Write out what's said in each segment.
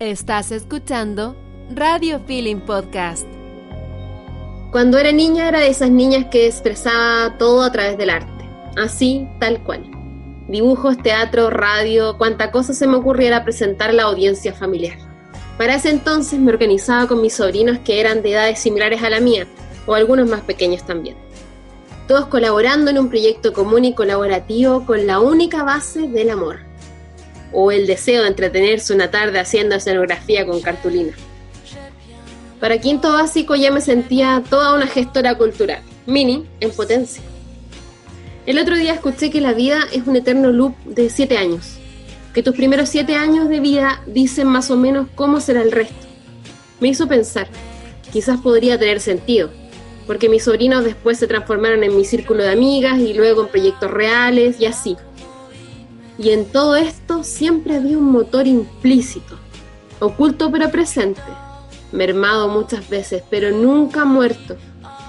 Estás escuchando Radio Feeling Podcast. Cuando era niña era de esas niñas que expresaba todo a través del arte, así, tal cual. Dibujos, teatro, radio, cuanta cosa se me ocurriera presentar a la audiencia familiar. Para ese entonces me organizaba con mis sobrinos que eran de edades similares a la mía, o algunos más pequeños también. Todos colaborando en un proyecto común y colaborativo con la única base del amor o el deseo de entretenerse una tarde haciendo escenografía con cartulina. Para quinto básico ya me sentía toda una gestora cultural, mini en potencia. El otro día escuché que la vida es un eterno loop de siete años, que tus primeros siete años de vida dicen más o menos cómo será el resto. Me hizo pensar, quizás podría tener sentido, porque mis sobrinos después se transformaron en mi círculo de amigas y luego en proyectos reales y así. Y en todo esto siempre había un motor implícito, oculto pero presente, mermado muchas veces, pero nunca muerto,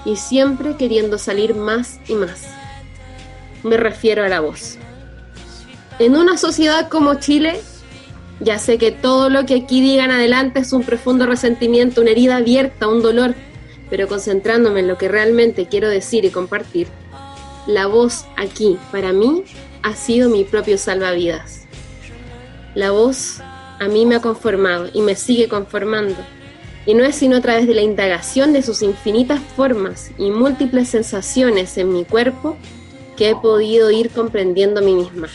y siempre queriendo salir más y más. Me refiero a la voz. En una sociedad como Chile, ya sé que todo lo que aquí digan adelante es un profundo resentimiento, una herida abierta, un dolor, pero concentrándome en lo que realmente quiero decir y compartir, la voz aquí, para mí, ha sido mi propio salvavidas. La voz a mí me ha conformado y me sigue conformando, y no es sino a través de la indagación de sus infinitas formas y múltiples sensaciones en mi cuerpo que he podido ir comprendiendo a mí misma.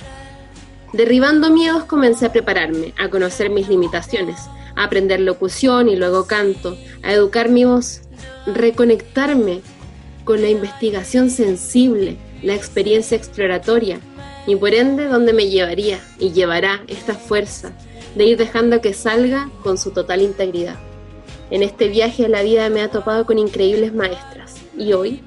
Derribando miedos comencé a prepararme, a conocer mis limitaciones, a aprender locución y luego canto, a educar mi voz, reconectarme con la investigación sensible, la experiencia exploratoria, y por ende dónde me llevaría y llevará esta fuerza de ir dejando que salga con su total integridad. En este viaje a la vida me ha topado con increíbles maestras y hoy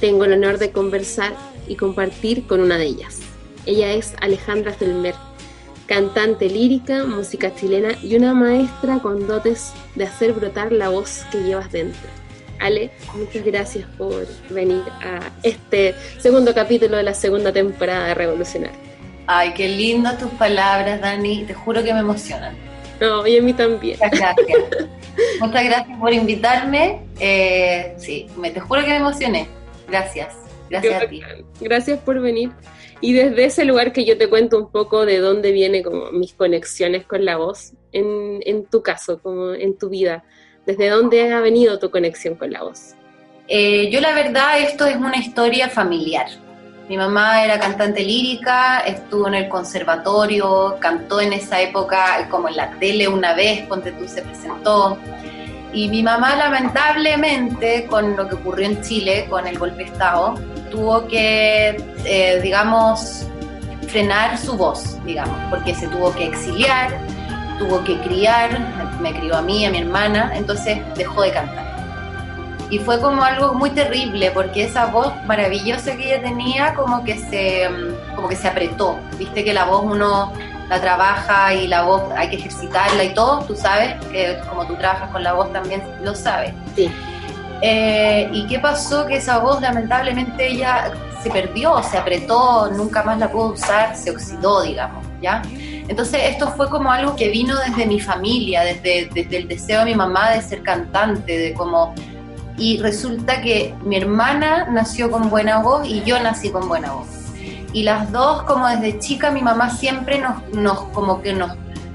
tengo el honor de conversar y compartir con una de ellas. Ella es Alejandra Felmer, cantante lírica, música chilena y una maestra con dotes de hacer brotar la voz que llevas dentro. Ale, muchas gracias por venir a este segundo capítulo de la segunda temporada de Revolucionar. Ay, qué lindas tus palabras, Dani. Te juro que me emocionan. No, y a mí también. Muchas gracias. muchas gracias por invitarme. Eh, sí, me, te juro que me emocioné. Gracias. Gracias a ti. Gracias por venir. Y desde ese lugar que yo te cuento un poco de dónde viene como mis conexiones con la voz, en, en tu caso, como en tu vida. ¿Desde dónde ha venido tu conexión con la voz? Eh, yo la verdad esto es una historia familiar. Mi mamá era cantante lírica, estuvo en el conservatorio, cantó en esa época como en la tele una vez, ponte tú se presentó. Y mi mamá lamentablemente con lo que ocurrió en Chile, con el golpe de Estado, tuvo que, eh, digamos, frenar su voz, digamos, porque se tuvo que exiliar, tuvo que criar, me crió a mí, a mi hermana, entonces dejó de cantar. Y fue como algo muy terrible porque esa voz maravillosa que ella tenía como que se, como que se apretó. Viste que la voz uno la trabaja y la voz hay que ejercitarla y todo, tú sabes, que como tú trabajas con la voz también lo sabes. Sí. Eh, ¿Y qué pasó? Que esa voz lamentablemente ella se perdió, se apretó, nunca más la pudo usar, se oxidó, digamos, ¿ya? Entonces esto fue como algo que vino desde mi familia, desde, el deseo de mi mamá de ser cantante, de como... Y resulta que mi hermana nació con buena voz y yo nací con buena voz. Y las dos, como desde chica, mi mamá siempre nos, nos como que nos,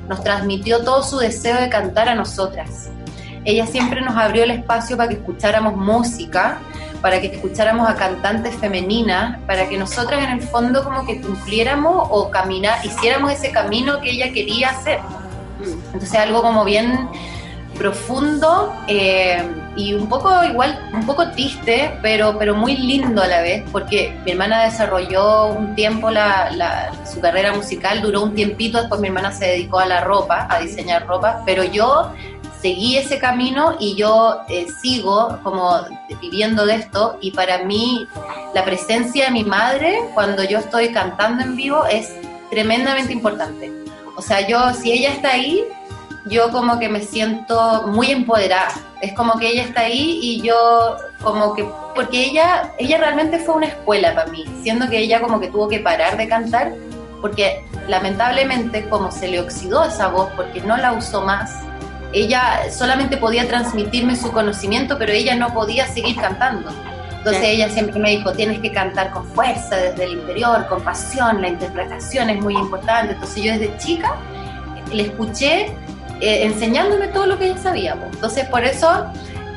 nos transmitió todo su deseo de cantar a nosotras. Ella siempre nos abrió el espacio para que escucháramos música, para que escucháramos a cantantes femeninas, para que nosotras en el fondo como que cumpliéramos o caminar, hiciéramos ese camino que ella quería hacer. Entonces algo como bien profundo eh, y un poco igual, un poco triste, pero, pero muy lindo a la vez, porque mi hermana desarrolló un tiempo la, su carrera musical, duró un tiempito, después mi hermana se dedicó a la ropa, a diseñar ropa, pero yo seguí ese camino y yo eh, sigo como viviendo de esto y para mí la presencia de mi madre cuando yo estoy cantando en vivo es tremendamente importante. O sea, yo si ella está ahí, yo como que me siento muy empoderada. Es como que ella está ahí y yo como que, porque ella, ella realmente fue una escuela para mí, siendo que ella como que tuvo que parar de cantar, porque lamentablemente como se le oxidó esa voz porque no la usó más, ella solamente podía transmitirme su conocimiento, pero ella no podía seguir cantando. Entonces ella siempre me dijo, tienes que cantar con fuerza, desde el interior, con pasión, la interpretación es muy importante. Entonces yo desde chica le escuché eh, enseñándome todo lo que ella sabía. Entonces por eso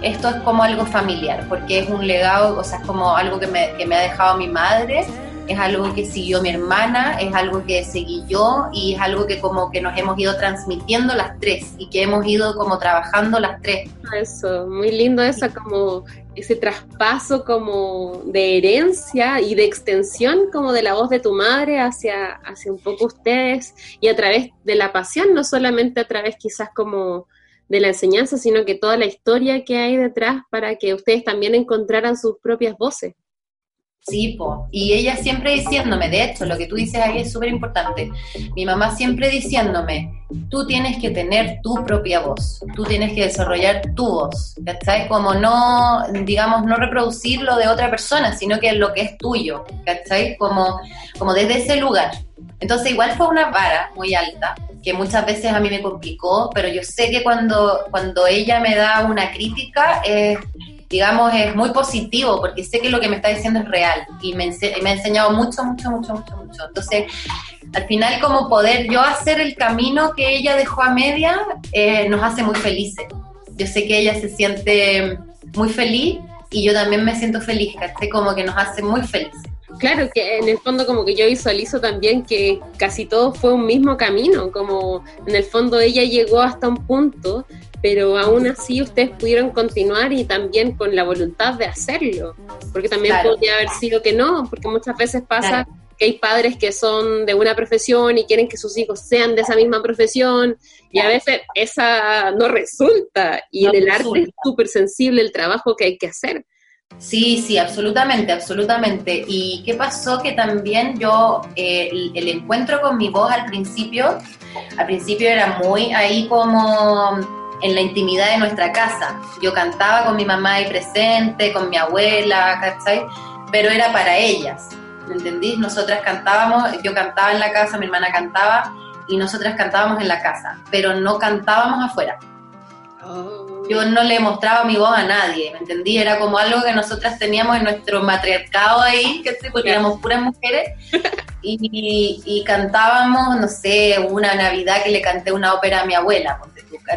esto es como algo familiar, porque es un legado, o sea, es como algo que me, que me ha dejado mi madre es algo que siguió mi hermana, es algo que seguí yo y es algo que como que nos hemos ido transmitiendo las tres y que hemos ido como trabajando las tres. Eso, muy lindo eso, como ese traspaso como de herencia y de extensión como de la voz de tu madre hacia, hacia un poco ustedes y a través de la pasión, no solamente a través quizás como de la enseñanza, sino que toda la historia que hay detrás para que ustedes también encontraran sus propias voces. Sí, po. y ella siempre diciéndome, de hecho, lo que tú dices ahí es súper importante. Mi mamá siempre diciéndome, tú tienes que tener tu propia voz, tú tienes que desarrollar tu voz, ¿cachai? Como no, digamos, no reproducir lo de otra persona, sino que lo que es tuyo, ¿cachai? Como, como desde ese lugar. Entonces, igual fue una vara muy alta, que muchas veces a mí me complicó, pero yo sé que cuando, cuando ella me da una crítica, es digamos, es muy positivo porque sé que lo que me está diciendo es real y me, me ha enseñado mucho, mucho, mucho, mucho, mucho. Entonces, al final, como poder yo hacer el camino que ella dejó a media, eh, nos hace muy felices. Yo sé que ella se siente muy feliz y yo también me siento feliz, ¿cachai? Como que nos hace muy felices. Claro, que en el fondo como que yo visualizo también que casi todo fue un mismo camino, como en el fondo ella llegó hasta un punto pero aún así ustedes pudieron continuar y también con la voluntad de hacerlo, porque también podría haber sido que no, porque muchas veces pasa que hay padres que son de una profesión y quieren que sus hijos sean de esa misma profesión y a veces esa no resulta y en el arte es súper sensible el trabajo que hay que hacer. Sí, sí, absolutamente, absolutamente. ¿Y qué pasó? Que también yo, eh, el, encuentro con mi voz al principio, al principio era muy ahí como en la intimidad de nuestra casa. Yo cantaba con mi mamá ahí presente, con mi abuela, ¿cachai? Pero era para ellas, ¿me entendís? Nosotras cantábamos, yo cantaba en la casa, mi hermana cantaba y nosotras cantábamos en la casa, pero no cantábamos afuera. Oh. Yo no le mostraba mi voz a nadie, ¿me entendí? Era como algo que nosotras teníamos en nuestro matriarcado ahí, ¿cachai? Porque éramos puras mujeres y, y cantábamos, no sé, una Navidad que le canté una ópera a mi abuela,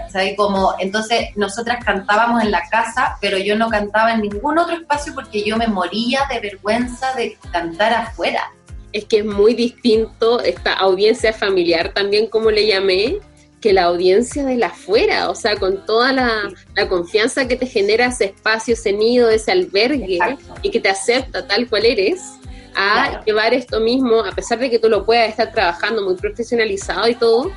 ¿cachai? Como, entonces nosotras cantábamos en la casa, pero yo no cantaba en ningún otro espacio porque yo me moría de vergüenza de cantar afuera. Es que es muy distinto esta audiencia familiar también, como le llamé, que la audiencia de la afuera, o sea, con toda la, confianza que te genera ese espacio, ese nido, ese albergue, y que te acepta tal cual eres, a llevar esto mismo, a pesar de que tú lo puedas estar trabajando muy profesionalizado y todo,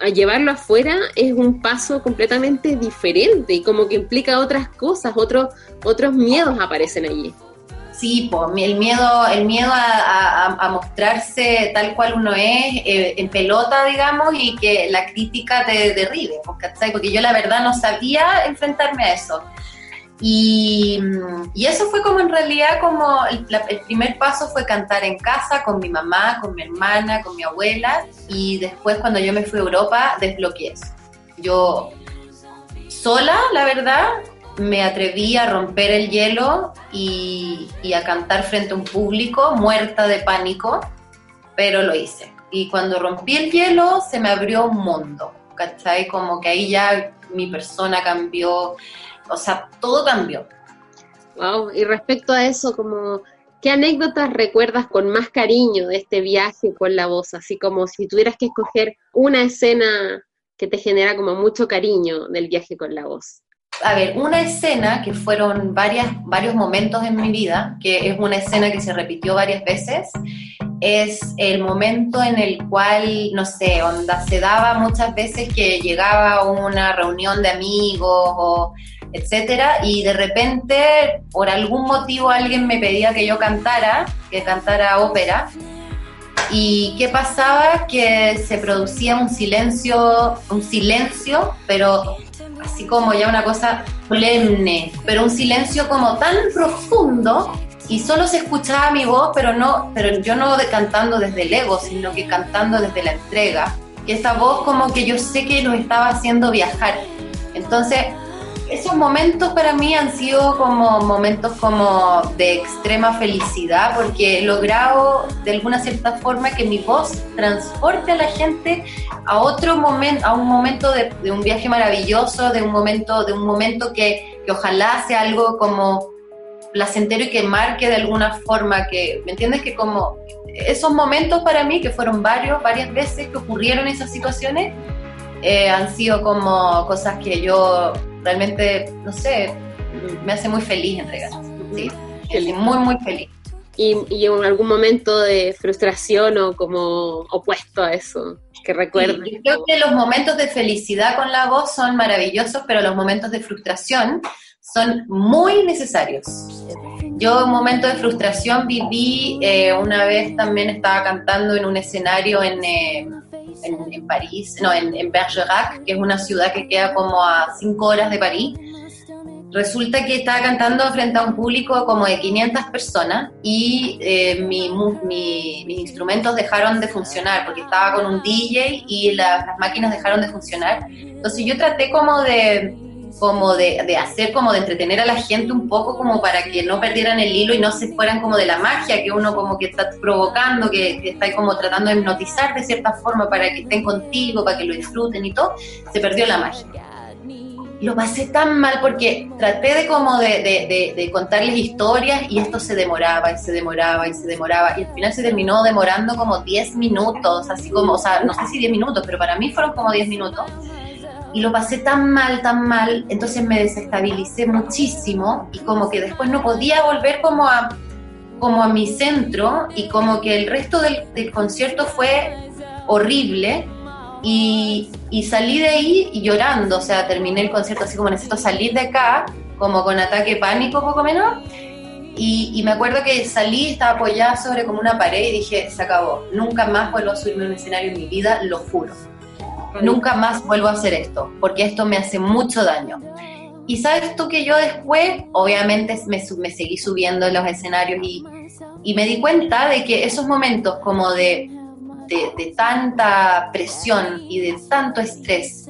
a llevarlo afuera es un paso completamente diferente y como que implica otras cosas, otros, otros miedos aparecen allí. Sí, el miedo, el miedo a, mostrarse tal cual uno es, eh, en pelota, digamos, y que la crítica te derribe, porque yo la verdad no sabía enfrentarme a eso. Y, eso fue como en realidad como el, primer paso fue cantar en casa con mi mamá, con mi hermana, con mi abuela y después cuando yo me fui a Europa desbloqueé eso. Yo sola, la verdad, me atreví a romper el hielo y, y a cantar frente a un público muerta de pánico, pero lo hice. Y cuando rompí el hielo se me abrió un mundo, ¿cachai? Como que ahí ya mi persona cambió o sea, todo cambió. Wow, y respecto a eso, como, ¿qué anécdotas recuerdas con más cariño de este viaje con la voz? Así como si tuvieras que escoger una escena que te genera como mucho cariño del viaje con la voz. A ver, una escena que fueron varias, varios momentos en mi vida, que es una escena que se repitió varias veces, es el momento en el cual, no sé, onda, se daba muchas veces que llegaba a una reunión de amigos o etcétera, y de repente, por algún motivo, alguien me pedía que yo cantara, que cantara ópera, y qué pasaba que se producía un silencio, un silencio, pero así como ya una cosa solemne, pero un silencio como tan profundo y solo se escuchaba mi voz, pero no, pero yo no cantando desde el ego, sino que cantando desde la entrega. Y esa voz como que yo sé que nos estaba haciendo viajar. Entonces, esos momentos para mí han sido como momentos como de extrema felicidad porque he logrado de alguna cierta forma que mi voz transporte a la gente a otro momento, a un momento de, un viaje maravilloso, de un momento, de un momento que, ojalá sea algo como placentero y que marque de alguna forma que, ¿me entiendes? Que como esos momentos para mí, que fueron varios, varias veces que ocurrieron esas situaciones, eh, han sido como cosas que yo realmente, no sé, me hace muy feliz entregar. Sí, muy, muy feliz. ¿Y, ¿Y, en algún momento de frustración o como opuesto a eso que recuerdo? yo creo que los momentos de felicidad con la voz son maravillosos, pero los momentos de frustración son muy necesarios. Yo un momento de frustración viví, eh, una vez también estaba cantando en un escenario en, eh, en, París, no, en, en, Bergerac, que es una ciudad que queda como a cinco horas de París. Resulta que estaba cantando frente a un público como de 500 personas y eh, mi, mis instrumentos dejaron de funcionar porque estaba con un DJ y las máquinas dejaron de funcionar. Entonces yo traté como de como de, de, hacer, como de entretener a la gente un poco como para que no perdieran el hilo y no se fueran como de la magia que uno como que está provocando, que, está como tratando de hipnotizar de cierta forma para que estén contigo, para que lo disfruten y todo, se perdió la magia. Lo pasé tan mal porque traté de como de, de, de, contarles historias y esto se demoraba y se demoraba y se demoraba y al final se terminó demorando como 10 minutos, así como, o sea, no sé si 10 minutos, pero para mí fueron como 10 minutos lo pasé tan mal, tan mal, entonces me desestabilicé muchísimo y como que después no podía volver como a, como a mi centro y como que el resto del, concierto fue horrible y, salí de ahí llorando, o sea, terminé el concierto así como necesito salir de acá, como con ataque pánico poco menos. Y, y, me acuerdo que salí, estaba apoyada sobre como una pared y dije, se acabó, nunca más vuelvo a subirme a un escenario en mi vida, lo juro nunca más vuelvo a hacer esto, porque esto me hace mucho daño. Y sabes tú que yo después, obviamente, me, seguí subiendo en los escenarios y, me di cuenta de que esos momentos como de, de, tanta presión y de tanto estrés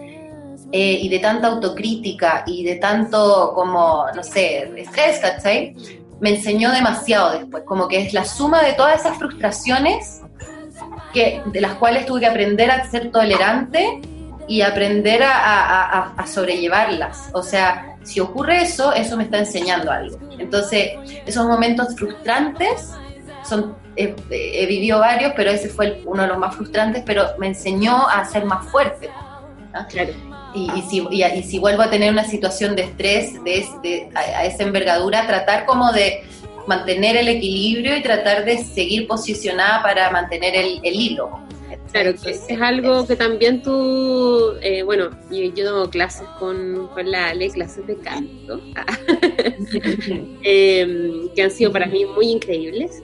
eh, y de tanta autocrítica y de tanto como, no sé, estrés, ¿cachai? Me enseñó demasiado después, como que es la suma de todas esas frustraciones que, de las cuales tuve que aprender a ser tolerante y aprender a, a, sobrellevarlas. O sea, si ocurre eso, eso me está enseñando algo. Entonces, esos momentos frustrantes son, he, vivido varios, pero ese fue uno de los más frustrantes, pero me enseñó a ser más fuerte. Claro. Y, y, si, y, si vuelvo a tener una situación de estrés de, de a, esa envergadura, tratar como de mantener el equilibrio y tratar de seguir posicionada para mantener el, hilo. Claro, que es algo que también tú, eh, bueno, yo, yo, tomo clases con, con la Ale, clases de canto, em, que han sido para mí muy increíbles.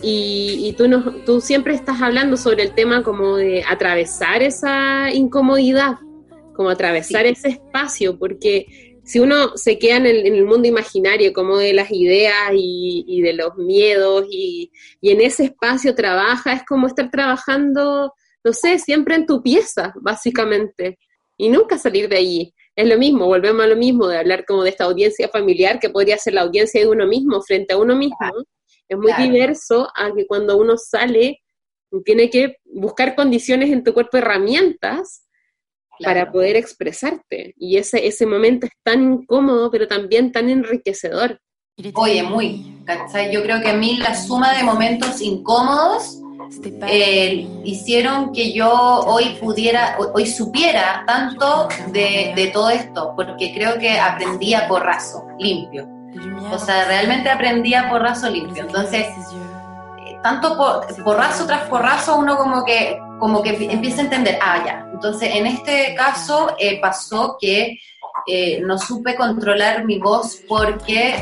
Y, y tú, no, tú siempre estás hablando sobre el tema como de atravesar esa incomodidad, como atravesar ese espacio, porque si uno se queda en el, mundo imaginario, como de las ideas y, de los miedos, y, en ese espacio trabaja, es como estar trabajando, no sé, siempre en tu pieza, básicamente, y nunca salir de allí. Es lo mismo, volvemos a lo mismo, de hablar como de esta audiencia familiar, que podría ser la audiencia de uno mismo frente a uno mismo. Es muy diverso a que cuando uno sale, tiene que buscar condiciones en tu cuerpo, herramientas para poder expresarte. Y ese, ese momento es tan incómodo, pero también tan enriquecedor. Oye, muy, Yo creo que a mí la suma de momentos incómodos eh, hicieron que yo hoy pudiera, hoy supiera tanto de, de, todo esto, porque creo que aprendí a porrazo limpio. O sea, realmente aprendí a porrazo limpio. Entonces, tanto por, porrazo tras porrazo uno como que, como que empieza a entender, ah, ya. Entonces, en este caso eh, pasó que eh, no supe controlar mi voz porque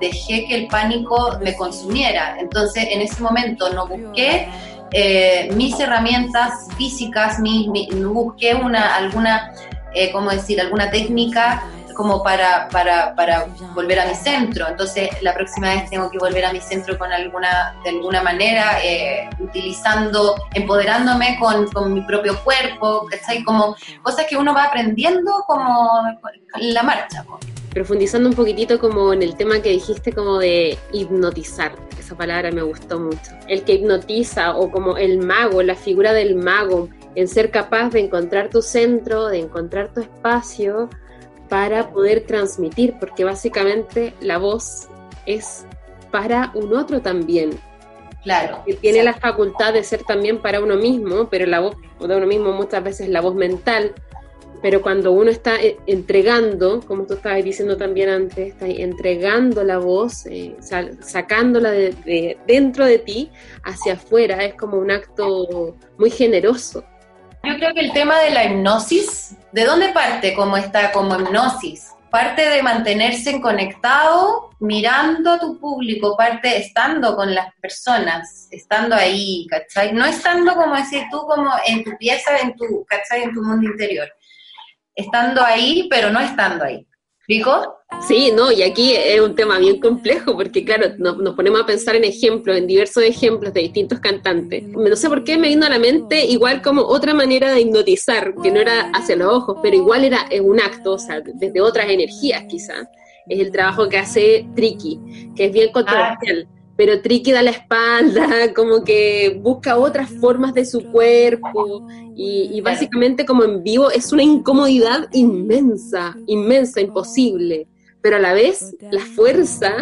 dejé que el pánico me consumiera. Entonces, en ese momento no busqué eh, mis herramientas físicas, no busqué una, alguna, ¿cómo decir?, alguna técnica como para, para, para, volver a mi centro. Entonces, la próxima vez tengo que volver a mi centro con alguna, de alguna manera, eh, utilizando, empoderándome con, con, mi propio cuerpo, ¿cachai? Como cosas que uno va aprendiendo como en la marcha. Profundizando un poquitito como en el tema que dijiste como de hipnotizar, esa palabra me gustó mucho. El que hipnotiza o como el mago, la figura del mago, en ser capaz de encontrar tu centro, de encontrar tu espacio, para poder transmitir, porque básicamente la voz es para un otro también. Claro. Que tiene la facultad de ser también para uno mismo, pero la voz de uno mismo muchas veces es la voz mental. Pero cuando uno está eh, entregando, como tú estabas diciendo también antes, está entregando la voz, eh, sacándola de dentro de ti hacia afuera, es como un acto muy generoso. Yo creo que el tema de la hipnosis, ¿de dónde parte como esta como hipnosis? Parte de mantenerse conectado, mirando a tu público, parte estando con las personas, estando ahí, ¿cachai? No estando, como decir tú, como en tu pieza, en tu, ¿cachai? En tu mundo interior. Estando ahí, pero no estando ahí. ¿Explico? Sí, no, y aquí es un tema bien complejo porque, claro, nos, ponemos a pensar en ejemplos, en diversos ejemplos de distintos cantantes. No sé por qué me vino a la mente igual como otra manera de hipnotizar, que no era hacia los ojos, pero igual era un acto, o sea, desde otras energías quizás. Es el trabajo que hace Tricky, que es bien ah, controversial pero Tricky da la espalda, como que busca otras formas de su cuerpo y, básicamente como en vivo es una incomodidad inmensa, inmensa, imposible, pero a la vez la fuerza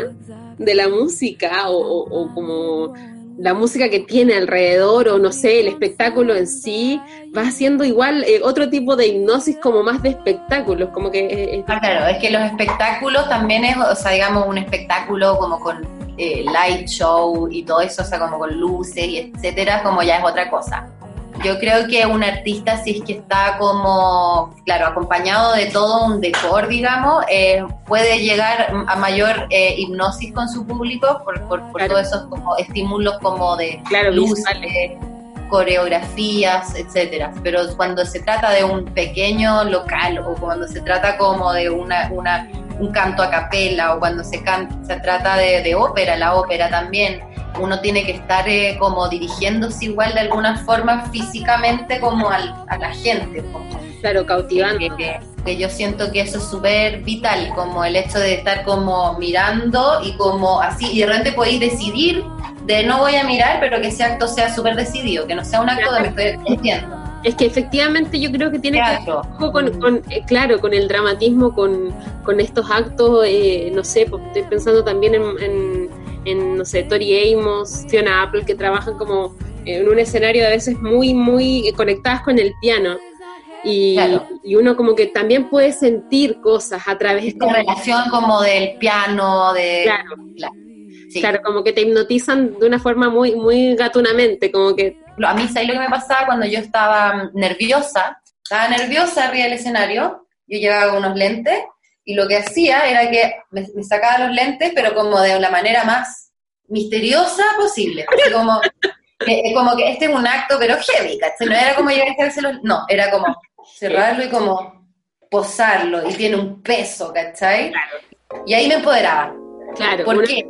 de la música o, como la música que tiene alrededor o no sé, el espectáculo en sí, va haciendo igual eh, otro tipo de hipnosis como más de espectáculos, como que... Eh, ah, claro, es que los espectáculos también es, o sea, digamos, un espectáculo como con eh, light show y todo eso, o sea, como con luces y etcétera, como ya es otra cosa. Yo creo que un artista, si es que está como, claro, acompañado de todo un decor, digamos, eh, puede llegar a mayor eh, hipnosis con su público por, por, todos esos como estímulos como de claro, luces, coreografías, etcétera. Pero cuando se trata de un pequeño local o cuando se trata como de una, una un canto a capela o cuando se, se trata de, ópera, la ópera también, uno tiene que estar eh, como dirigiéndose igual de alguna forma físicamente como al, a la gente. Claro, cautivando. Que, yo siento que eso es súper vital, como el hecho de estar como mirando y como así, y de repente podéis decidir de no voy a mirar, pero que ese acto sea súper decidido, que no sea un acto de me estoy diciendo es que efectivamente yo creo que tiene que ver con, con eh, claro, con el dramatismo, con, con estos actos, eh, no sé, pues, estoy pensando también en, en, no sé, Tori Amos, Fiona Apple, que trabajan como en un escenario a veces muy, muy conectadas con el piano. Y, y, uno como que también puede sentir cosas a través de... relación como del piano, de... Claro. Claro, como que te hipnotizan de una forma muy, muy gatunamente, como que... A mí, ¿sabes lo que me pasaba cuando yo estaba nerviosa? Estaba nerviosa arriba del escenario, yo llevaba unos lentes, y lo que hacía era que me, sacaba los lentes, pero como de la manera más misteriosa posible. como, que, como que este es un acto, pero heavy, ¿cachai? No era como llegar a no, era como cerrarlo y como posarlo, y tiene un peso, ¿cachai? Y ahí me empoderaba. Claro, ¿Por qué?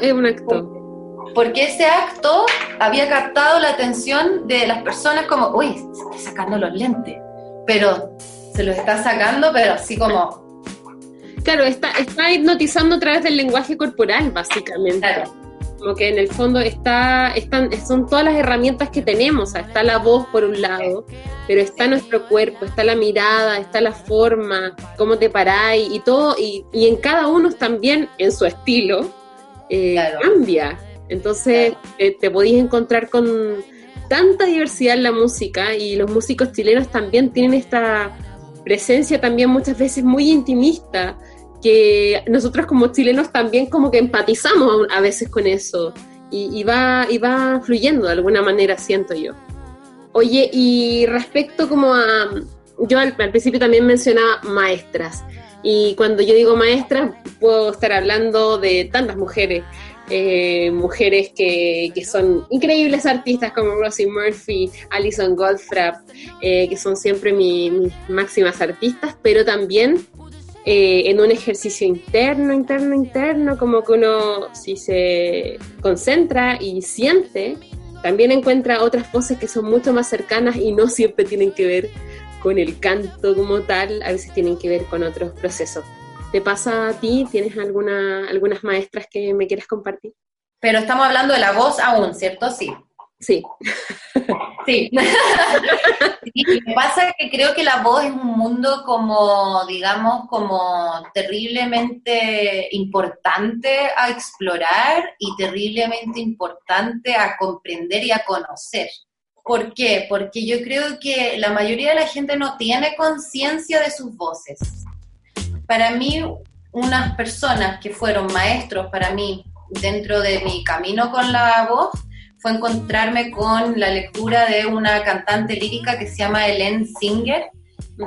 es un acto. Porque ese acto había captado la atención de las personas como, uy, se está sacando los lentes, pero se los está sacando, pero así como... Claro, está, está hipnotizando a través del lenguaje corporal, básicamente. Claro como que en el fondo está, están, son todas las herramientas que tenemos, está la voz por un lado, pero está nuestro cuerpo, está la mirada, está la forma, cómo te paráis y todo, y, en cada uno también en su estilo eh, cambia. Entonces eh, te podéis encontrar con tanta diversidad en la música y los músicos chilenos también tienen esta presencia también muchas veces muy intimista que nosotros como chilenos también como que empatizamos a veces con eso. y, va, y va fluyendo de alguna manera, siento yo. Oye, y respecto como a, yo al, principio también mencionaba maestras, y cuando yo digo maestras, puedo estar hablando de tantas mujeres, eh, mujeres que, que, son increíbles artistas como Rosie Murphy, Alison Goldfrapp, eh, que son siempre mis máximas artistas, pero también eh, en un ejercicio interno, interno, interno, como que uno si se concentra y siente, también encuentra otras voces que son mucho más cercanas y no siempre tienen que ver con el canto como tal, a veces tienen que ver con otros procesos. ¿Te pasa a ti? ¿Tienes alguna, algunas maestras que me quieras compartir? Pero estamos hablando de la voz aún, ¿cierto? Sí. Sí. Sí. Que pasa que creo que la voz es un mundo como, digamos, como terriblemente importante a explorar y terriblemente importante a comprender y a conocer. ¿Por qué? Porque yo creo que la mayoría de la gente no tiene conciencia de sus voces. Para mí, unas personas que fueron maestros para mí dentro de mi camino con la voz, fue encontrarme con la lectura de una cantante lírica que se llama Helen Singer,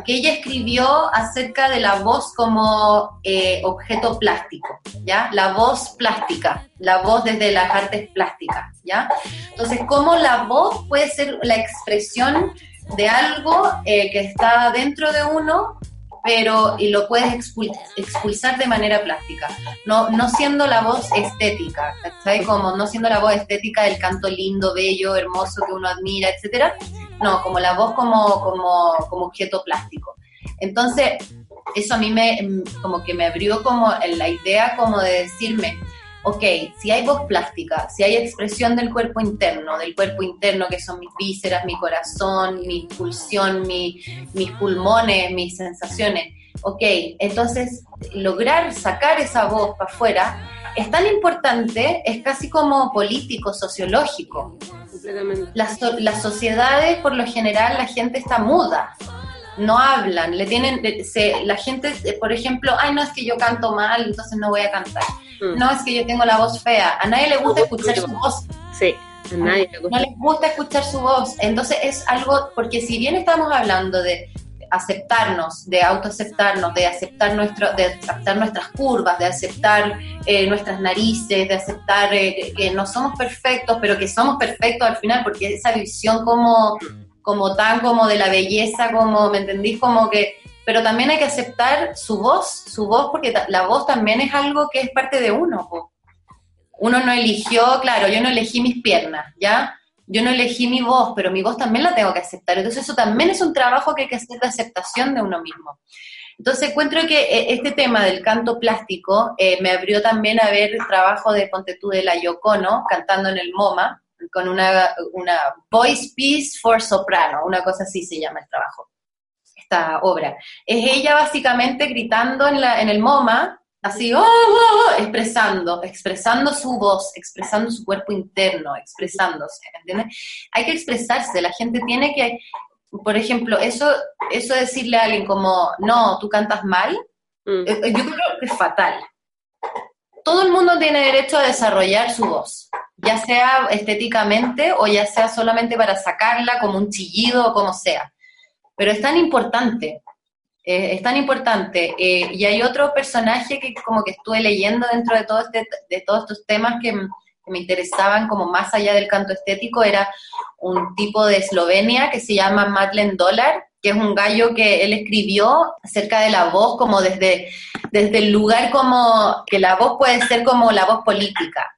que ella escribió acerca de la voz como eh, objeto plástico, ¿ya? La voz plástica, la voz desde las artes plásticas, ¿ya? Entonces, cómo la voz puede ser la expresión de algo eh, que está dentro de uno pero y lo puedes expulsar de manera plástica, no, no siendo la voz estética, ¿sabes? Como no siendo la voz estética del canto lindo, bello, hermoso que uno admira, etcétera, no, como la voz como, como, como objeto plástico. Entonces, eso a mí me, como que me abrió como la idea como de decirme, ok, si hay voz plástica, si hay expresión del cuerpo interno, del cuerpo interno que son mis vísceras, mi corazón, mi pulsión, mi, mis pulmones, mis sensaciones, ok, entonces lograr sacar esa voz para afuera es tan importante, es casi como político, sociológico. Las, las sociedades, por lo general, la gente está muda no hablan, le tienen, se, la gente, por ejemplo, ay, no es que yo canto mal, entonces no voy a cantar. Mm. No es que yo tengo la voz fea. A nadie le gusta escuchar su voz. Sí, a nadie le gusta. No les gusta escuchar su voz. Entonces es algo, porque si bien estamos hablando de aceptarnos, de autoaceptarnos, de aceptar nuestro, de aceptar nuestras curvas, de aceptar eh, nuestras narices, de aceptar eh, que no somos perfectos, pero que somos perfectos al final, porque esa visión como como tan como de la belleza, como, ¿me entendís? Como que, pero también hay que aceptar su voz, su voz, porque la voz también es algo que es parte de uno. Uno no eligió, claro, yo no elegí mis piernas, ¿ya? Yo no elegí mi voz, pero mi voz también la tengo que aceptar. Entonces eso también es un trabajo que hay que hacer de aceptación de uno mismo. Entonces encuentro que eh, este tema del canto plástico eh, me abrió también a ver el trabajo de Ponte tú de la Yocono cantando en el MoMA, con una, una voice piece for soprano, una cosa así se llama el trabajo, esta obra. Es ella básicamente gritando en, la, en el MoMA, así, oh, oh, oh, expresando, expresando su voz, expresando su cuerpo interno, expresándose, ¿entiendes? Hay que expresarse, la gente tiene que, por ejemplo, eso, eso decirle a alguien como, no, tú cantas mal, mm. eh, yo creo que es fatal. Todo el mundo tiene derecho a desarrollar su voz ya sea estéticamente o ya sea solamente para sacarla como un chillido o como sea. Pero es tan importante, eh, es tan importante. Eh, y hay otro personaje que como que estuve leyendo dentro de, todo este, de todos estos temas que, me interesaban como más allá del canto estético, era un tipo de Eslovenia que se llama Madeleine Dollar, que es un gallo que él escribió acerca de la voz como desde, desde el lugar como que la voz puede ser como la voz política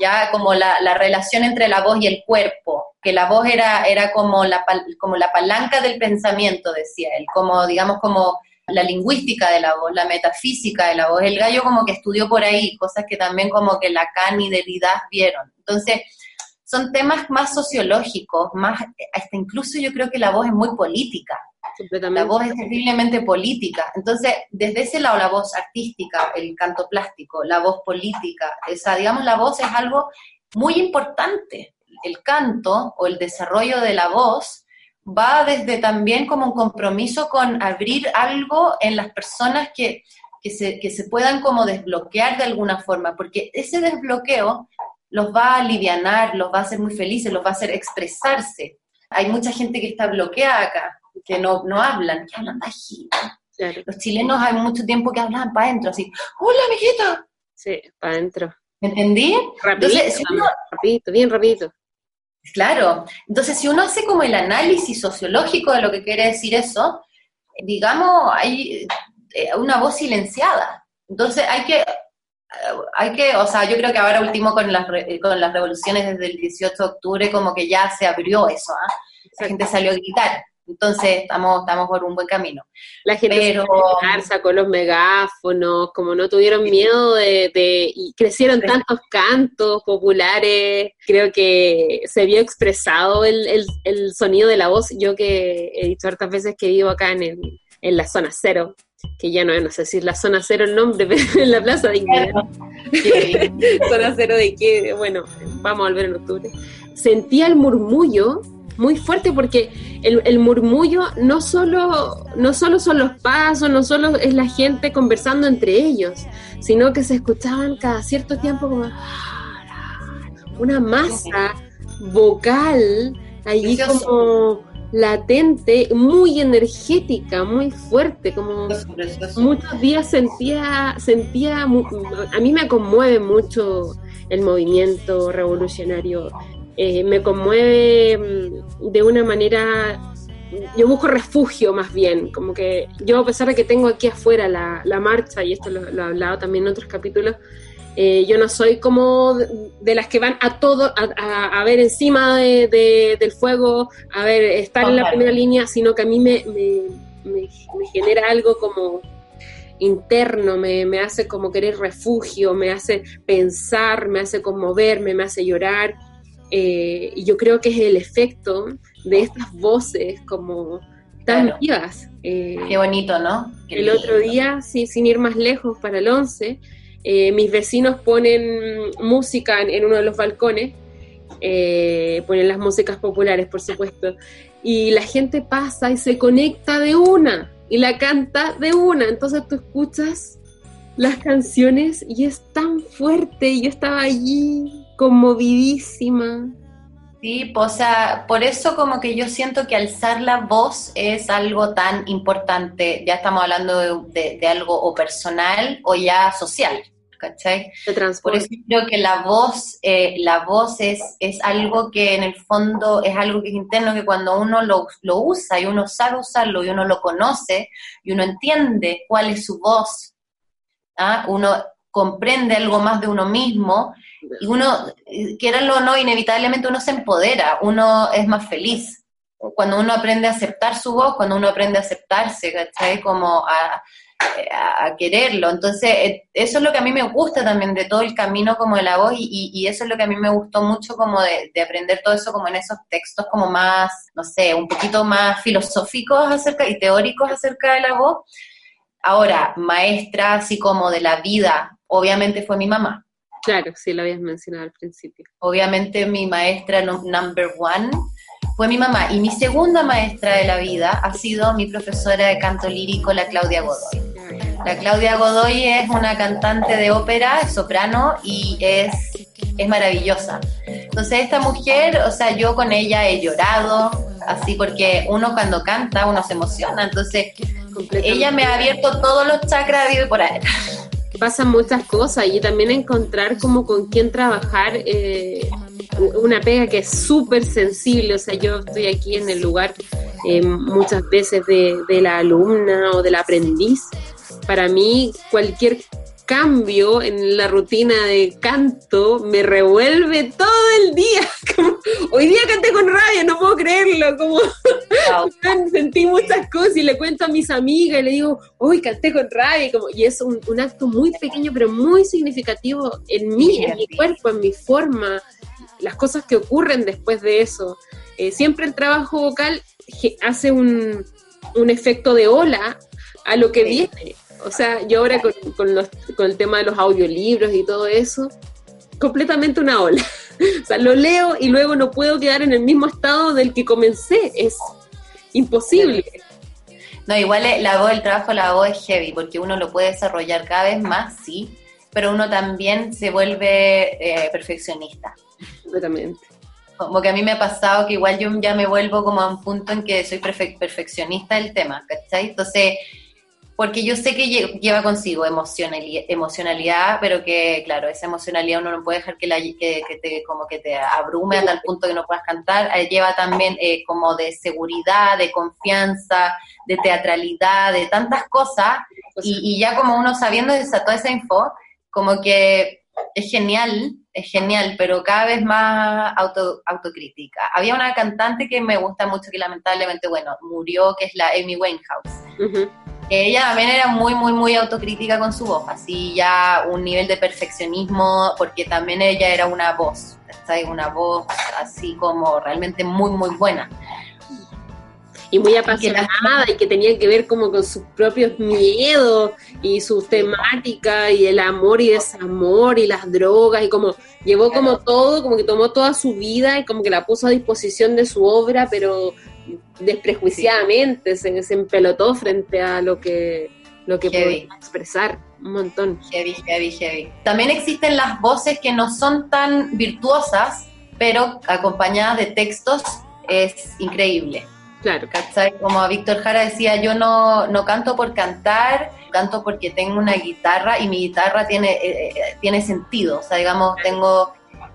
ya como la, la, relación entre la voz y el cuerpo, que la voz era, era como, la, como la palanca del pensamiento, decía él, como digamos como la lingüística de la voz, la metafísica de la voz. El gallo como que estudió por ahí, cosas que también como que Lacan y Derrida vieron. Entonces, son temas más sociológicos, más, hasta incluso yo creo que la voz es muy política. La voz es terriblemente política. Entonces, desde ese lado, la voz artística, el canto plástico, la voz política, esa, digamos, la voz es algo muy importante. El canto o el desarrollo de la voz va desde también como un compromiso con abrir algo en las personas que, que, se, que se puedan como desbloquear de alguna forma, porque ese desbloqueo los va a alivianar, los va a hacer muy felices, los va a hacer expresarse. Hay mucha gente que está bloqueada acá, que no, no hablan, que hablan bajito. Los chilenos hay mucho tiempo que hablan para adentro, así, hola, amiguita. Sí, para adentro. ¿Me entendí? rapidito, bien rapidito. Claro. Entonces, si uno hace como el análisis sociológico de lo que quiere decir eso, digamos, hay eh, una voz silenciada. Entonces, hay que, hay que, o sea, yo creo que ahora último con las, con las revoluciones desde el 18 de octubre, como que ya se abrió eso, ¿ah? La gente salió a gritar. Entonces estamos, estamos por un buen camino. La gente Pero... sacó los megáfonos, como no tuvieron miedo de, y crecieron tantos cantos populares, creo que se vio expresado el, el, sonido de la voz. Yo que he dicho hartas veces que vivo acá en, en la zona cero, que ya no es, no sé si la zona cero el nombre, pero en la Plaza de zona cero de qué, bueno, vamos a volver en octubre. Sentía el murmullo muy fuerte porque el, murmullo no solo, no solo son los pasos, no solo es la gente conversando entre ellos, sino que se escuchaban cada cierto tiempo como una masa vocal allí como latente, muy energética, muy fuerte, como muchos días sentía, sentía, a mí me conmueve mucho el movimiento revolucionario eh, me conmueve mm, de una manera, yo busco refugio más bien, como que yo a pesar de que tengo aquí afuera la, la marcha, y esto lo, he hablado también en otros capítulos, eh, yo no soy como de las que van a todo, a, ver encima de, del fuego, a ver, estar en la primera línea, sino que a mí me, me, me, genera algo como interno, me, me, hace como querer refugio, me hace pensar, me hace conmoverme, me hace llorar. Eh, y yo creo que es el efecto de estas voces como tan vivas. Eh, Qué bonito, ¿no? el otro día, sí, sin ir más lejos, para el 11, eh, mis vecinos ponen música en, uno de los balcones, ponen las músicas populares, por supuesto, y la gente pasa y se conecta de una y la canta de una, entonces tú escuchas las canciones y es tan fuerte, y yo estaba allí conmovidísima. Sí, o sea, por eso como que yo siento que alzar la voz es algo tan importante, ya estamos hablando de, algo o personal o ya social, ¿cachai? Por eso creo que la voz, eh, la voz es, es algo que en el fondo es algo que es interno, que cuando uno lo, lo usa y uno sabe usarlo y uno lo conoce y uno entiende cuál es su voz, ¿ah? uno comprende algo más de uno mismo y uno, quieranlo o no, inevitablemente uno se empodera, uno es más feliz. Cuando uno aprende a aceptar su voz, cuando uno aprende a aceptarse, ¿cachai? Como a, quererlo. Entonces, eh, eso es lo que a mí me gusta también de todo el camino como de la voz y, y eso es lo que a mí me gustó mucho como de, de, aprender todo eso como en esos textos como más, no sé, un poquito más filosóficos acerca y teóricos acerca de la voz. Ahora, maestra así como de la vida, obviamente fue mi mamá. Claro, sí, lo habías mencionado al principio. Obviamente mi maestra number one fue mi mamá y mi segunda maestra de la vida ha sido mi profesora de canto lírico, la Claudia Godoy. La Claudia Godoy es una cantante de ópera, es soprano y es, es maravillosa. Entonces esta mujer, o sea, yo con ella he llorado, así porque uno cuando canta, uno se emociona. Entonces ella me ha abierto todos los chakras de por ahí pasan muchas cosas y también encontrar como con quién trabajar eh, una pega que es súper sensible, o sea, yo estoy aquí en el lugar eh, muchas veces de, de la alumna o del aprendiz. Para mí cualquier cambio en la rutina de canto me revuelve todo el día. hoy día canté con rabia, no puedo creerlo. Como sentí muchas cosas y le cuento a mis amigas y le digo, hoy canté con rabia. Como, y es un, acto muy pequeño, pero muy significativo en mí, en mi cuerpo, en mi forma, las cosas que ocurren después de eso. Eh, siempre el trabajo vocal hace un, un efecto de ola a lo que viene. O sea, yo ahora con, con, el tema de los audiolibros y todo eso, completamente una ola. o sea, lo leo y luego no puedo quedar en el mismo estado del que comencé. Es imposible. No, igual la voz, el trabajo de la voz es heavy, porque uno lo puede desarrollar cada vez más, sí, pero uno también se vuelve eh, perfeccionista. Completamente. Como que a mí me ha pasado que igual yo ya me vuelvo como a un punto en que soy perfeccionista del tema, ¿cachai? Entonces, porque yo sé que lleva consigo emocionalidad, emocionalidad, pero que, claro, esa emocionalidad uno no puede dejar que, la, que, te, como que te abrume a tal punto que no puedas cantar. Eh, lleva también eh, como de seguridad, de confianza, de teatralidad, de tantas cosas. Y, y ya como uno sabiendo esa, toda esa info, como que es genial, es genial, pero cada vez más auto, autocrítica. Había una cantante que me gusta mucho, que lamentablemente, bueno, murió, que es la Amy Winehouse. Ella también era muy, muy, muy autocrítica con su voz, así ya un nivel de perfeccionismo, porque también ella era una voz, Una voz así como realmente muy, muy buena. Y muy apasionada y que tenía que ver como con sus propios miedos y su temática y el amor y desamor y las drogas y como llevó como todo, como que tomó toda su vida y como que la puso a disposición de su obra, pero desprejuiciadamente, se, se, empelotó frente a lo que lo que podía expresar un montón. Heavy, heavy, heavy. También existen las voces que no son tan virtuosas, pero acompañadas de textos es increíble. Claro. ¿Cachai? Como Víctor Jara decía, yo no, no canto por cantar, canto porque tengo una guitarra y mi guitarra tiene, eh, eh, tiene sentido. O sea, digamos, tengo,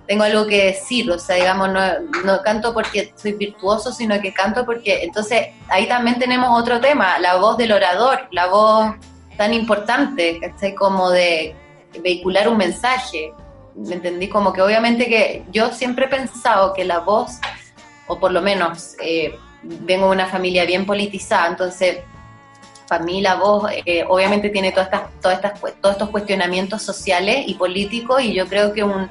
tengo algo que decir. O sea, digamos, no, no canto porque soy virtuoso, sino que canto porque... Entonces, ahí también tenemos otro tema, la voz del orador, la voz tan importante, ¿cachai? Como de vehicular un mensaje. ¿Me entendí? Como que obviamente que yo siempre he pensado que la voz, o por lo menos... Eh, vengo de una familia bien politizada, entonces para mí la voz eh, obviamente tiene todas estas, todas estas, todos estos cuestionamientos sociales y políticos y yo creo que un,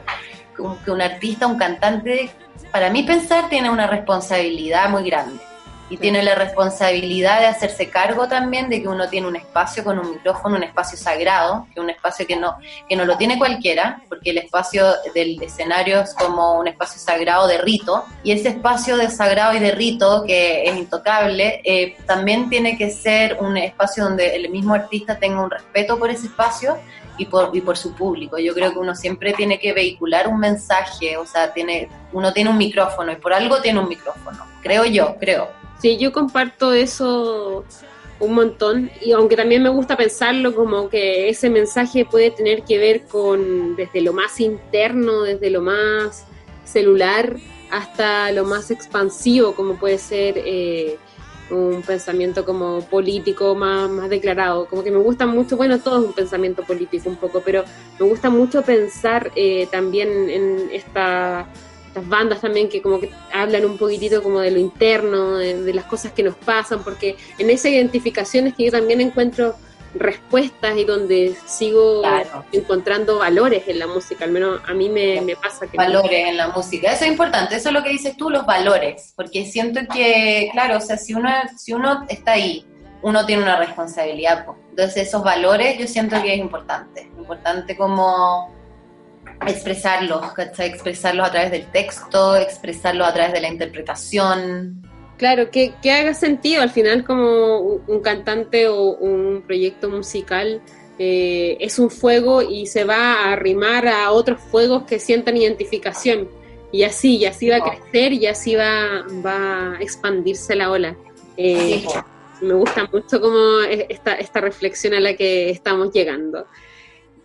que un artista, un cantante, para mí pensar tiene una responsabilidad muy grande. Y tiene la responsabilidad de hacerse cargo también de que uno tiene un espacio con un micrófono, un espacio sagrado, que un espacio que no, que no lo tiene cualquiera, porque el espacio del escenario es como un espacio sagrado de rito, y ese espacio de sagrado y de rito que es intocable, eh, también tiene que ser un espacio donde el mismo artista tenga un respeto por ese espacio y por, y por su público. Yo creo que uno siempre tiene que vehicular un mensaje, o sea, tiene, uno tiene un micrófono y por algo tiene un micrófono, creo yo, creo. Sí, yo comparto eso un montón y aunque también me gusta pensarlo como que ese mensaje puede tener que ver con desde lo más interno, desde lo más celular hasta lo más expansivo como puede ser eh, un pensamiento como político más, más declarado. Como que me gusta mucho, bueno, todo es un pensamiento político un poco, pero me gusta mucho pensar eh, también en esta estas bandas también que como que hablan un poquitito como de lo interno, de, las cosas que nos pasan, porque en esa identificación es que yo también encuentro respuestas y donde sigo encontrando valores en la música, al menos a mí me, pasa que... Valores en la música, eso es importante, eso es lo que dices tú, los valores, porque siento que, claro, o sea, si uno, si uno está ahí, uno tiene una responsabilidad, entonces esos valores yo siento que es importante, importante como expresarlos, Expresarlos a través del texto, expresarlos a través de la interpretación. Claro, que, que haga sentido al final como un cantante o un proyecto musical eh, es un fuego y se va a arrimar a otros fuegos que sientan identificación. Y así, y así va a crecer y así va, va a expandirse la ola. Eh, me gusta mucho como esta, esta reflexión a la que estamos llegando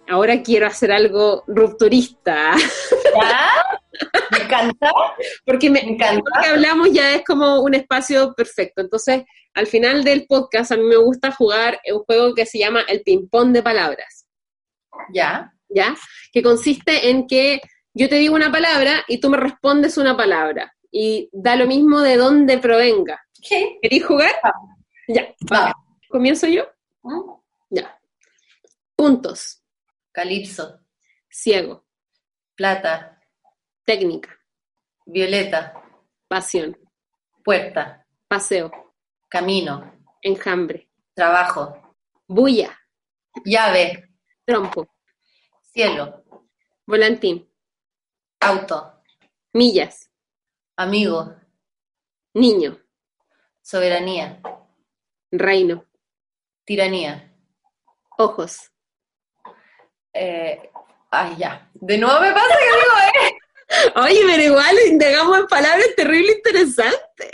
ahora quiero hacer algo rupturista. Me encanta. Porque me, encanta. Lo que hablamos ya es como un espacio perfecto. Entonces, al final del podcast, a mí me gusta jugar un juego que se llama el ping-pong de palabras. Ya. ¿Ya? Que consiste en que yo te digo una palabra y tú me respondes una palabra. Y da lo mismo de dónde provenga. ¿Qué? ¿Querés jugar? Ya. ¿Comienzo yo? ¿Mm? Ya. Puntos. Calipso. Ciego. Plata. Técnica. Violeta. Pasión. Puerta. Paseo. Camino. Enjambre. Trabajo. Bulla. Llave. Trompo. Cielo. Volantín. Auto. Millas. Amigo. Niño. Soberanía. Reino. Tiranía. Ojos. Eh, ay, ya. De nuevo me pasa que digo, eh. Oye, pero igual indagamos en palabras terrible interesantes.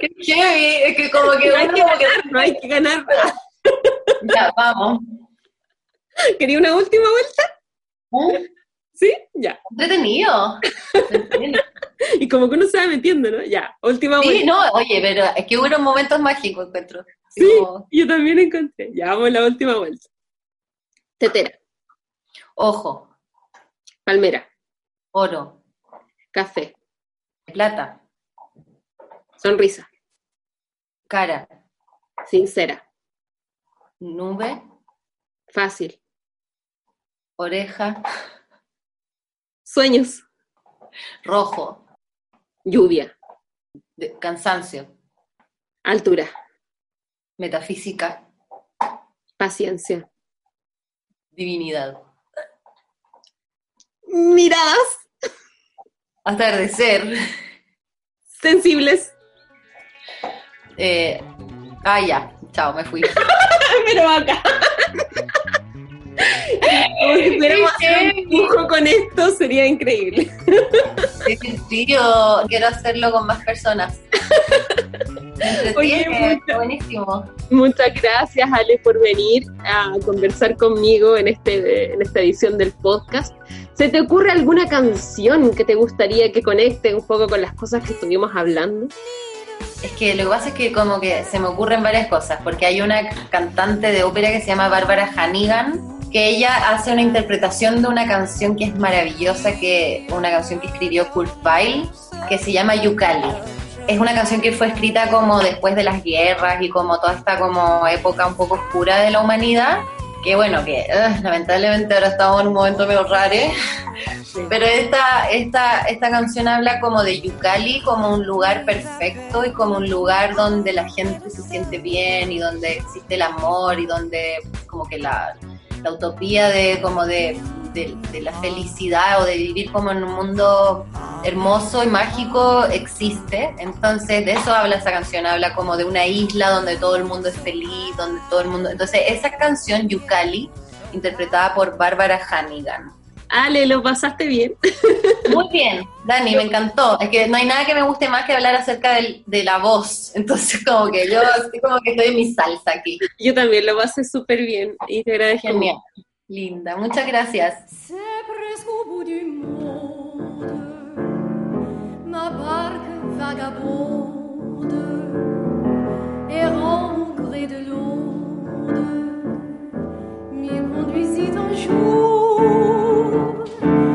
Qué heavy. Es que como que No hay uno que como que- ganar, no hay que ganar. Ya, vamos. ¿Quería una última vuelta? ¿Mm? ¿Sí? Ya. Entretenido. Y como que uno se va metiendo, ¿no? Ya, última Sí, vuelta. no, oye, pero es que hubo momentos mágicos, encuentro. Sí, como, yo también encontré. Ya vamos a la última vuelta. Tetera, ojo, palmera, oro, café, plata, sonrisa, cara, sincera, nube, fácil, oreja, sueños, rojo, lluvia, de- cansancio, altura, metafísica, paciencia, divinidad, miradas atardecer, sensibles, eh, ah, ya, chao, me fui. pero acá. Como si pudiéramos hacer un dibujo con esto, sería increíble. Sí, yo quiero hacerlo con más personas. Oye, entretiene, mucha- buenísimo. Muchas gracias, Ale, por venir a conversar conmigo en, este, en esta edición del podcast. ¿Se te ocurre alguna canción que te gustaría que conecte un poco con las cosas que estuvimos hablando? Es que lo que pasa es que como que se me ocurren varias cosas, porque hay una cantante de ópera que se llama Bárbara Hannigan, que ella hace una interpretación de una canción que es maravillosa, que una canción que escribió Kurt Weill, que se llama Yukali. Es una canción que fue escrita como después de las guerras y como toda esta como época un poco oscura de la humanidad, que bueno, que ugh, lamentablemente ahora estamos en un momento medio raro, ¿eh? Pero esta, esta, esta canción habla como de Yukali como un lugar perfecto y como un lugar donde la gente se siente bien y donde existe el amor y donde como que la, la utopía de como de, de- la felicidad o de vivir como en un mundo hermoso y mágico existe. Entonces de eso habla esa canción, habla como de una isla donde todo el mundo es feliz, donde todo el mundo... Entonces esa canción, Yukali, interpretada por Bárbara Hannigan. Ale, ¿lo pasaste bien? Muy bien, Dani, me encantó. Es que no hay nada que me guste más que hablar acerca del- de la voz. Entonces, como que yo estoy como que estoy en mi salsa aquí. Yo también lo pasé súper bien y te agradezco. Genial. Linda, muchas gracias. C'est presque au bout du monde, ma barque vagabonde, errant au gré de l'onde, m'y conduisit un jour. love.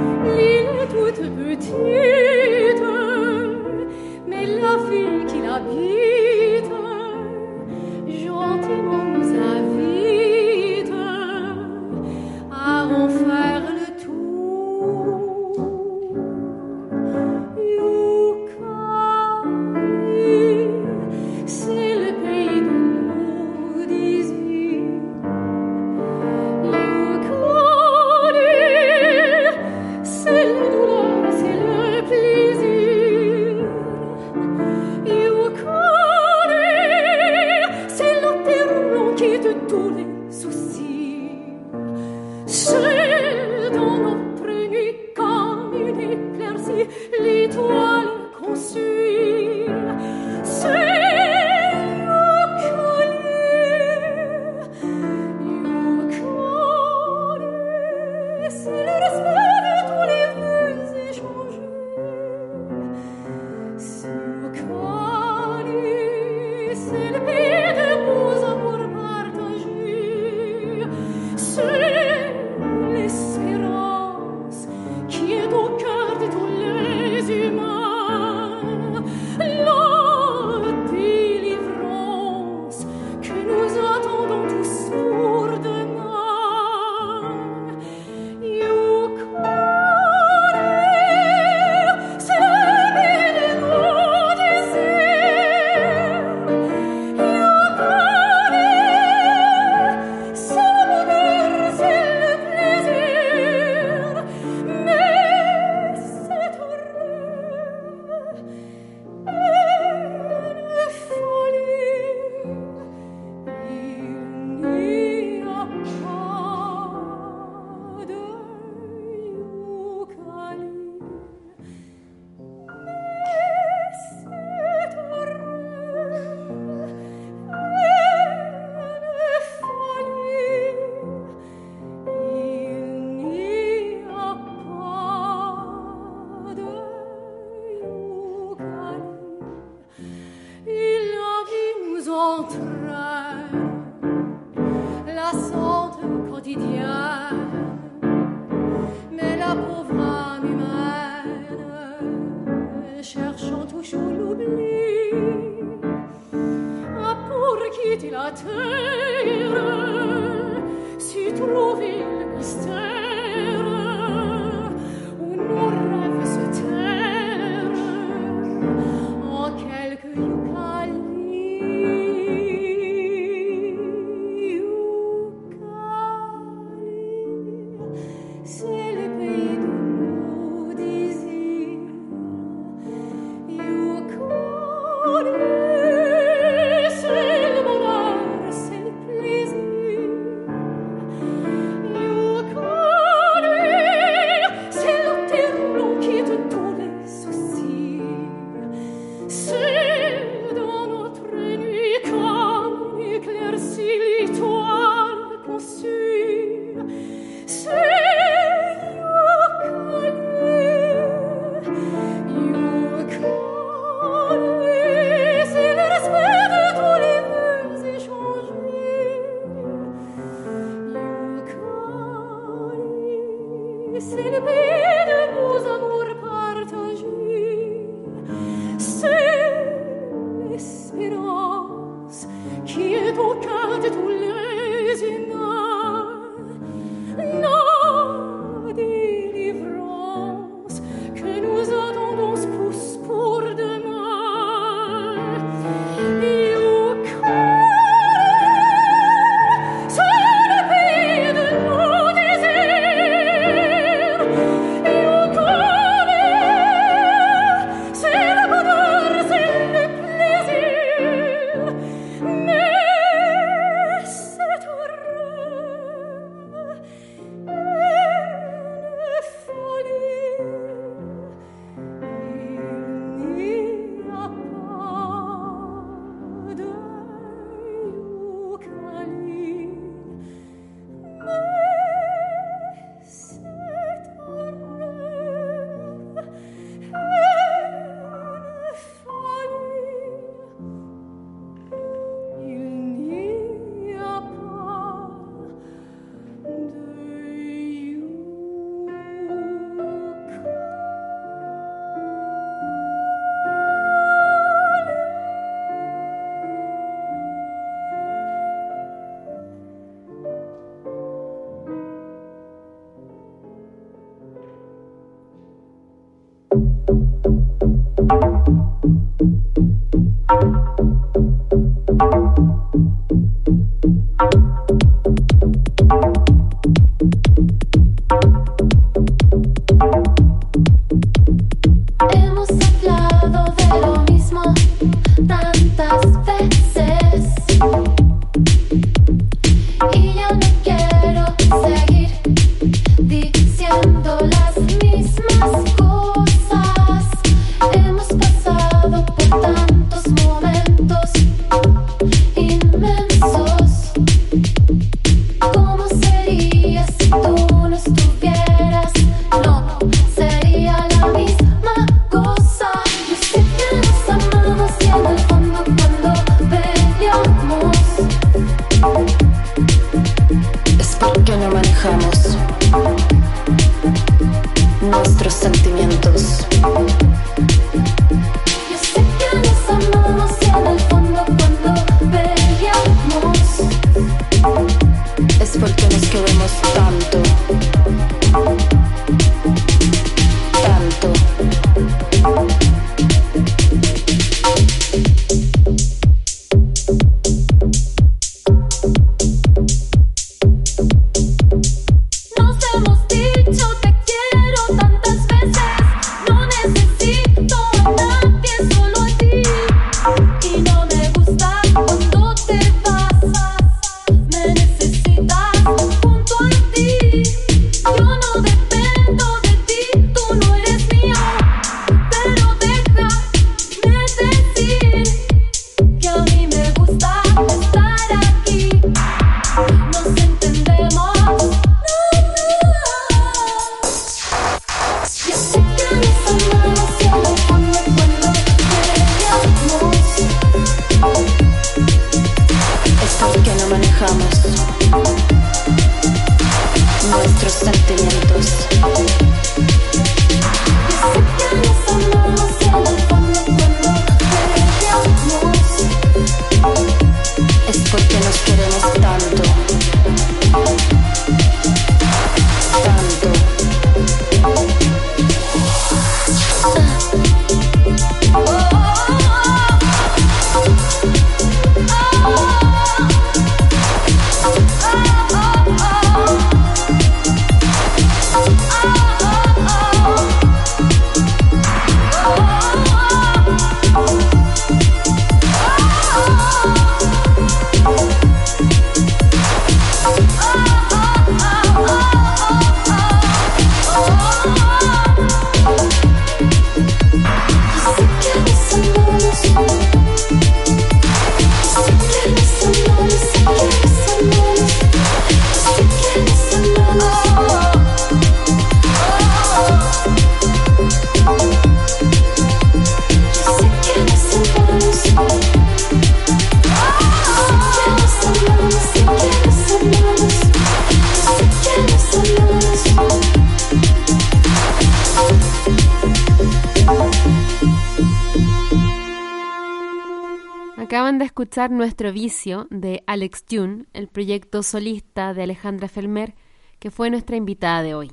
Escuchar Nuestro Vicio de Alex June, el proyecto solista de Alejandra Felmer, que fue nuestra invitada de hoy.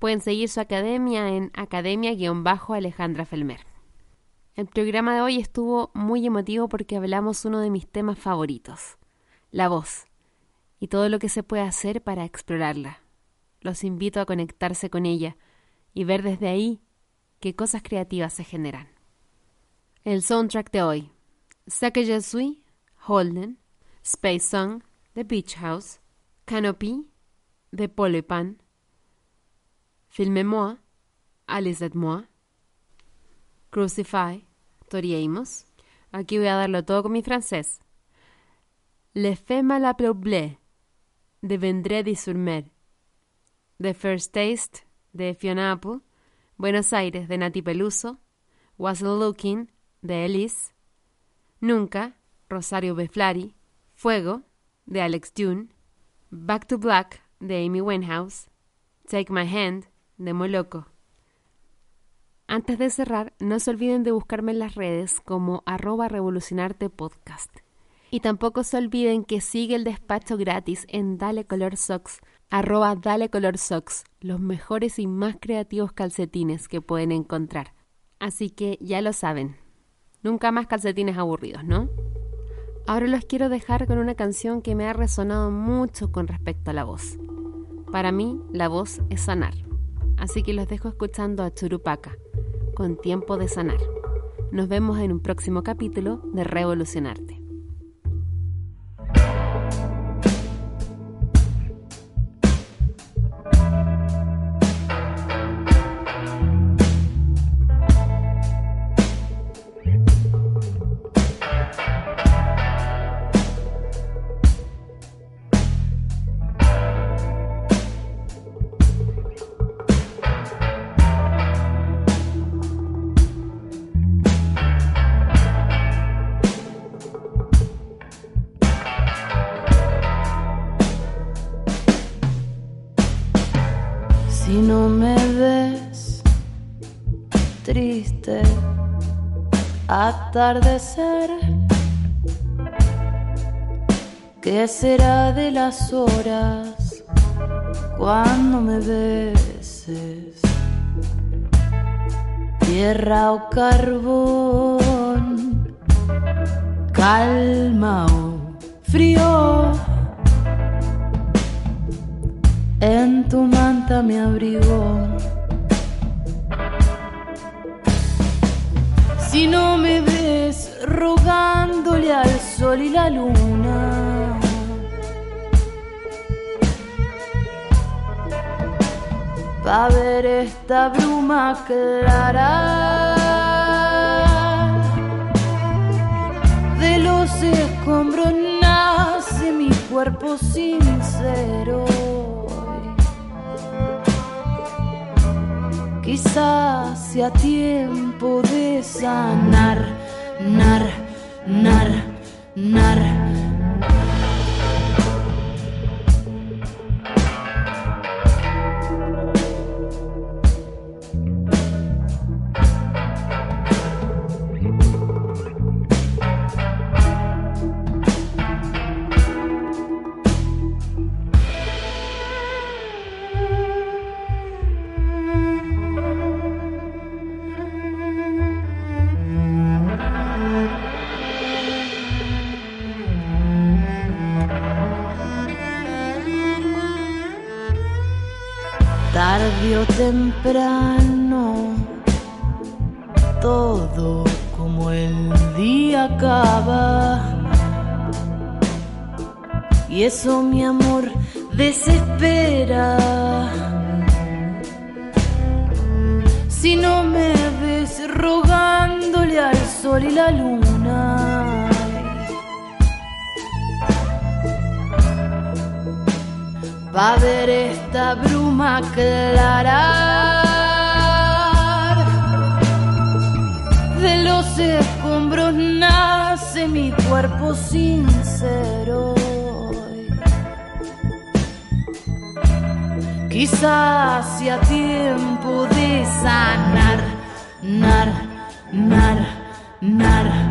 Pueden seguir su academia en academia-alejandra Felmer. El programa de hoy estuvo muy emotivo porque hablamos uno de mis temas favoritos, la voz, y todo lo que se puede hacer para explorarla. Los invito a conectarse con ella y ver desde ahí qué cosas creativas se generan. El soundtrack de hoy, Suis, Holden, Space Song, The Beach House, Canopy, de Paul et Pan, Filmez-moi, Alice et moi, Crucify, Tori Amos. Aquí voy a darlo todo con mi francés. Le Femme la Bleu, de Vendredi sur Mer, The First Taste, de Fiona Apple, Buenos Aires, de Nati Peluso, Wasn't Looking, de Elise, Nunca, Rosario Beflari, Fuego, de Alex June, Back to Black, de Amy Winehouse, Take My Hand, de Moloco. Antes de cerrar, no se olviden de buscarme en las redes como arroba revolucionarte podcast. Y tampoco se olviden que sigue el despacho gratis en Dale Color Socks, arroba Dale Color Socks, los mejores y más creativos calcetines que pueden encontrar. Así que ya lo saben, nunca más calcetines aburridos, ¿no? Ahora los quiero dejar con una canción que me ha resonado mucho con respecto a la voz. Para mí, la voz es sanar. Así que los dejo escuchando a Churupaca, con tiempo de sanar. Nos vemos en un próximo capítulo de Revolucionarte. Atardecer, ¿qué será de las horas cuando me beses? Tierra o carbón, calma o frío. En tu manta me abrigo. Si no me ves rogándole al sol y la luna. Pa' ver esta bruma clara de los escombros nace mi cuerpo sincero. Quizás sea tiempo de sanar, nar, nar, nar. Temprano, todo como el día acaba. Y eso, mi amor, desespera. Si no me ves rogándole al sol y la luna. Va a ver esta bruma clara de los escombros nace mi cuerpo sincero. Quizás sea tiempo de sanar, nar, nar, nar.